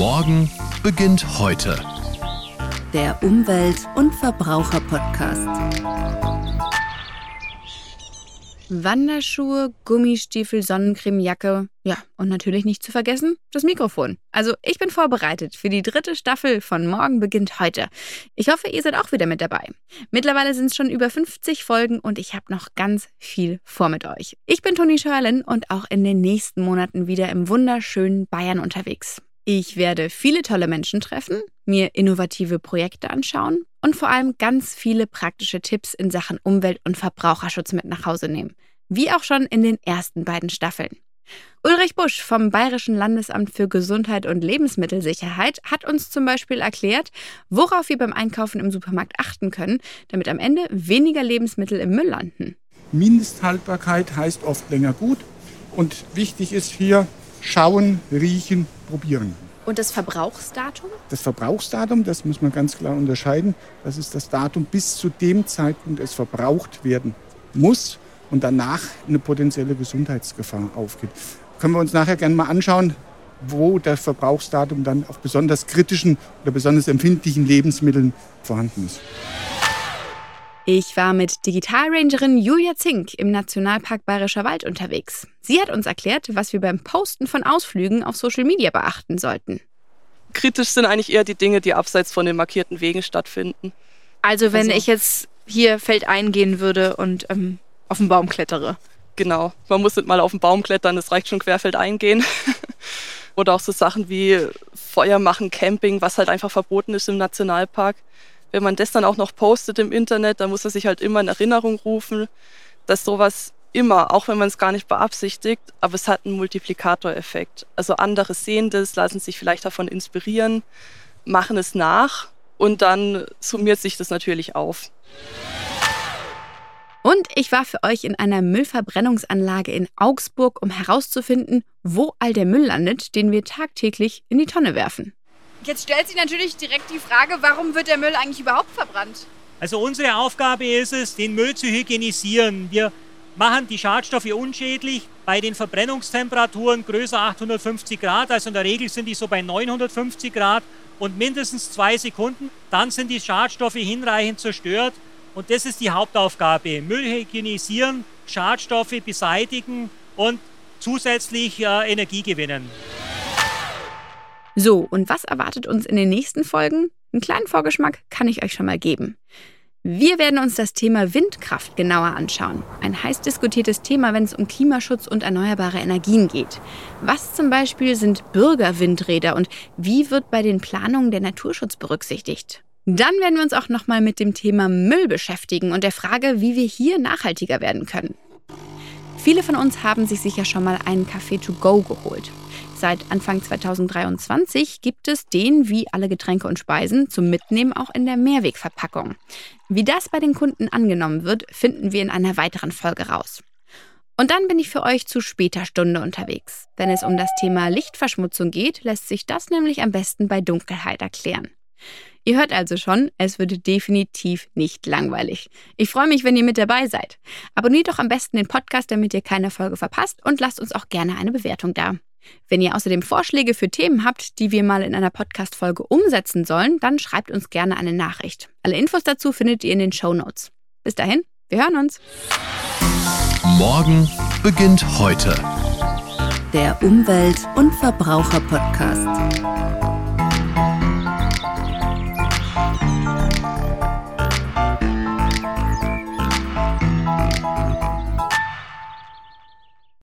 Morgen beginnt heute. Der Umwelt- und Verbraucher-Podcast. Wanderschuhe, Gummistiefel, Sonnencremejacke. Ja, und natürlich nicht zu vergessen, das Mikrofon. Also ich bin vorbereitet für die dritte Staffel von Morgen beginnt heute. Ich hoffe, ihr seid auch wieder mit dabei. Mittlerweile sind es schon über 50 Folgen und ich habe noch ganz viel vor mit euch. Ich bin Toni Schörlin und auch in den nächsten Monaten wieder im wunderschönen Bayern unterwegs. Ich werde viele tolle Menschen treffen, mir innovative Projekte anschauen und vor allem ganz viele praktische Tipps in Sachen Umwelt- und Verbraucherschutz mit nach Hause nehmen. Wie auch schon in den ersten beiden Staffeln. Ulrich Busch vom Bayerischen Landesamt für Gesundheit und Lebensmittelsicherheit hat uns zum Beispiel erklärt, worauf wir beim Einkaufen im Supermarkt achten können, damit am Ende weniger Lebensmittel im Müll landen. Mindesthaltbarkeit heißt oft länger gut. Und wichtig ist hier schauen, riechen, probieren. Und das Verbrauchsdatum? Das Verbrauchsdatum, das muss man ganz klar unterscheiden. Das ist das Datum, bis zu dem Zeitpunkt es verbraucht werden muss und danach eine potenzielle Gesundheitsgefahr aufgeht. Können wir uns nachher gerne mal anschauen, wo das Verbrauchsdatum dann auf besonders kritischen oder besonders empfindlichen Lebensmitteln vorhanden ist. Ich war mit Digitalrangerin Julia Zink im Nationalpark Bayerischer Wald unterwegs. Sie hat uns erklärt, was wir beim Posten von Ausflügen auf Social Media beachten sollten. Kritisch sind eigentlich eher die Dinge, die abseits von den markierten Wegen stattfinden. Also wenn also, ich jetzt hier feldein gehen würde und ähm, auf den Baum klettere. Genau, man muss nicht mal auf den Baum klettern, es reicht schon querfeld eingehen. Oder auch so Sachen wie Feuer machen, Camping, was halt einfach verboten ist im Nationalpark wenn man das dann auch noch postet im Internet, dann muss man sich halt immer in Erinnerung rufen, dass sowas immer, auch wenn man es gar nicht beabsichtigt, aber es hat einen Multiplikatoreffekt. Also andere sehen das, lassen sich vielleicht davon inspirieren, machen es nach und dann summiert sich das natürlich auf. Und ich war für euch in einer Müllverbrennungsanlage in Augsburg, um herauszufinden, wo all der Müll landet, den wir tagtäglich in die Tonne werfen. Jetzt stellt sich natürlich direkt die Frage, warum wird der Müll eigentlich überhaupt verbrannt? Also unsere Aufgabe ist es, den Müll zu hygienisieren. Wir machen die Schadstoffe unschädlich bei den Verbrennungstemperaturen größer 850 Grad. Also in der Regel sind die so bei 950 Grad und mindestens zwei Sekunden. Dann sind die Schadstoffe hinreichend zerstört. Und das ist die Hauptaufgabe. Müll hygienisieren, Schadstoffe beseitigen und zusätzlich äh, Energie gewinnen. So, und was erwartet uns in den nächsten Folgen? Einen kleinen Vorgeschmack kann ich euch schon mal geben. Wir werden uns das Thema Windkraft genauer anschauen. Ein heiß diskutiertes Thema, wenn es um Klimaschutz und erneuerbare Energien geht. Was zum Beispiel sind Bürgerwindräder und wie wird bei den Planungen der Naturschutz berücksichtigt? Dann werden wir uns auch nochmal mit dem Thema Müll beschäftigen und der Frage, wie wir hier nachhaltiger werden können. Viele von uns haben sich sicher schon mal einen Kaffee to go geholt. Seit Anfang 2023 gibt es den, wie alle Getränke und Speisen, zum Mitnehmen auch in der Mehrwegverpackung. Wie das bei den Kunden angenommen wird, finden wir in einer weiteren Folge raus. Und dann bin ich für euch zu später Stunde unterwegs. Wenn es um das Thema Lichtverschmutzung geht, lässt sich das nämlich am besten bei Dunkelheit erklären. Ihr hört also schon, es wird definitiv nicht langweilig. Ich freue mich, wenn ihr mit dabei seid. Abonniert doch am besten den Podcast, damit ihr keine Folge verpasst und lasst uns auch gerne eine Bewertung da. Wenn ihr außerdem Vorschläge für Themen habt, die wir mal in einer Podcast-Folge umsetzen sollen, dann schreibt uns gerne eine Nachricht. Alle Infos dazu findet ihr in den Show Notes. Bis dahin, wir hören uns. Morgen beginnt heute. Der Umwelt- und Verbraucher-Podcast.